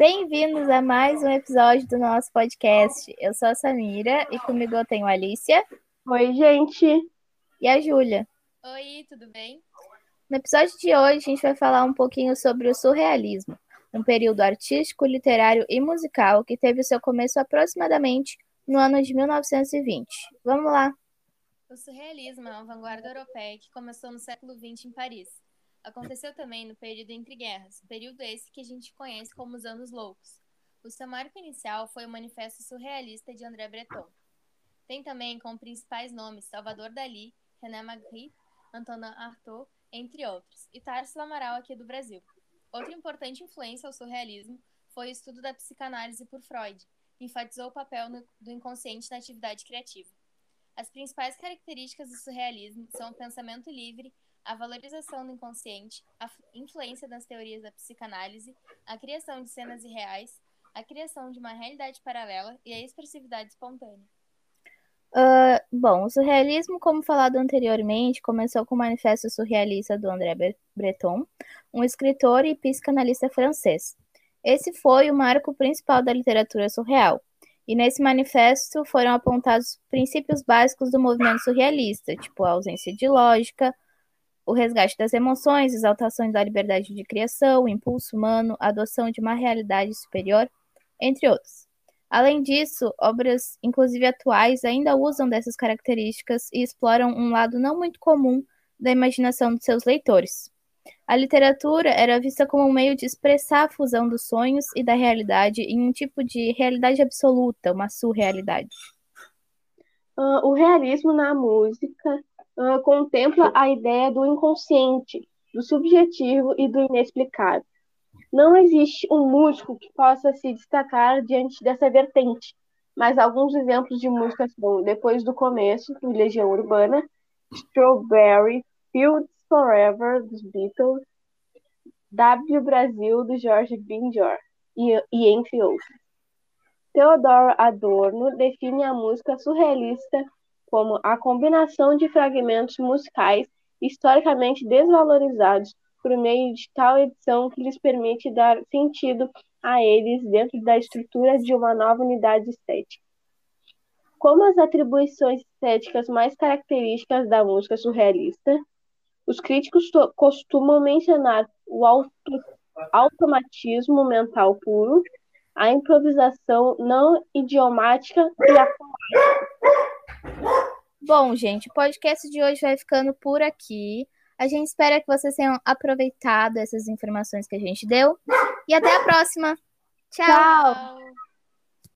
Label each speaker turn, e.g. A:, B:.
A: Bem-vindos a mais um episódio do nosso podcast. Eu sou a Samira e comigo eu tenho a Alicia.
B: Oi, gente.
A: E a Júlia.
C: Oi, tudo bem?
A: No episódio de hoje, a gente vai falar um pouquinho sobre o surrealismo, um período artístico, literário e musical que teve seu começo aproximadamente no ano de 1920. Vamos lá!
C: O surrealismo é uma vanguarda europeia que começou no século XX em Paris. Aconteceu também no período entre guerras, período esse que a gente conhece como os Anos Loucos. O seu marco inicial foi o Manifesto Surrealista de André Breton. Tem também como principais nomes Salvador Dali, René Magritte, Antonin Artaud, entre outros, e Tarsila Amaral aqui do Brasil. Outra importante influência ao surrealismo foi o estudo da psicanálise por Freud, que enfatizou o papel do inconsciente na atividade criativa. As principais características do surrealismo são o pensamento livre, a valorização do inconsciente, a influência das teorias da psicanálise, a criação de cenas irreais, a criação de uma realidade paralela e a expressividade espontânea.
A: Uh, bom, o surrealismo, como falado anteriormente, começou com o Manifesto Surrealista do André Breton, um escritor e psicanalista francês. Esse foi o marco principal da literatura surreal. E nesse manifesto foram apontados princípios básicos do movimento surrealista, tipo a ausência de lógica, o resgate das emoções, exaltação da liberdade de criação, o impulso humano, a adoção de uma realidade superior, entre outros. Além disso, obras, inclusive atuais, ainda usam dessas características e exploram um lado não muito comum da imaginação de seus leitores. A literatura era vista como um meio de expressar a fusão dos sonhos e da realidade em um tipo de realidade absoluta, uma surrealidade.
B: Uh, o realismo na música uh, contempla a ideia do inconsciente, do subjetivo e do inexplicável. Não existe um músico que possa se destacar diante dessa vertente, mas alguns exemplos de música são Depois do Começo, do Legião Urbana, Strawberry Fields Forever, dos Beatles, W Brasil, do Jorge Benjor, e, e entre outros. Theodor Adorno define a música surrealista como a combinação de fragmentos musicais historicamente desvalorizados por meio de tal edição que lhes permite dar sentido a eles dentro da estrutura de uma nova unidade estética. Como as atribuições estéticas mais características da música surrealista, os críticos costumam mencionar o auto, automatismo mental puro, a improvisação não idiomática e a
A: Bom, gente, o podcast de hoje vai ficando por aqui. A gente espera que vocês tenham aproveitado essas informações que a gente deu. E até a próxima. Tchau. Tchau.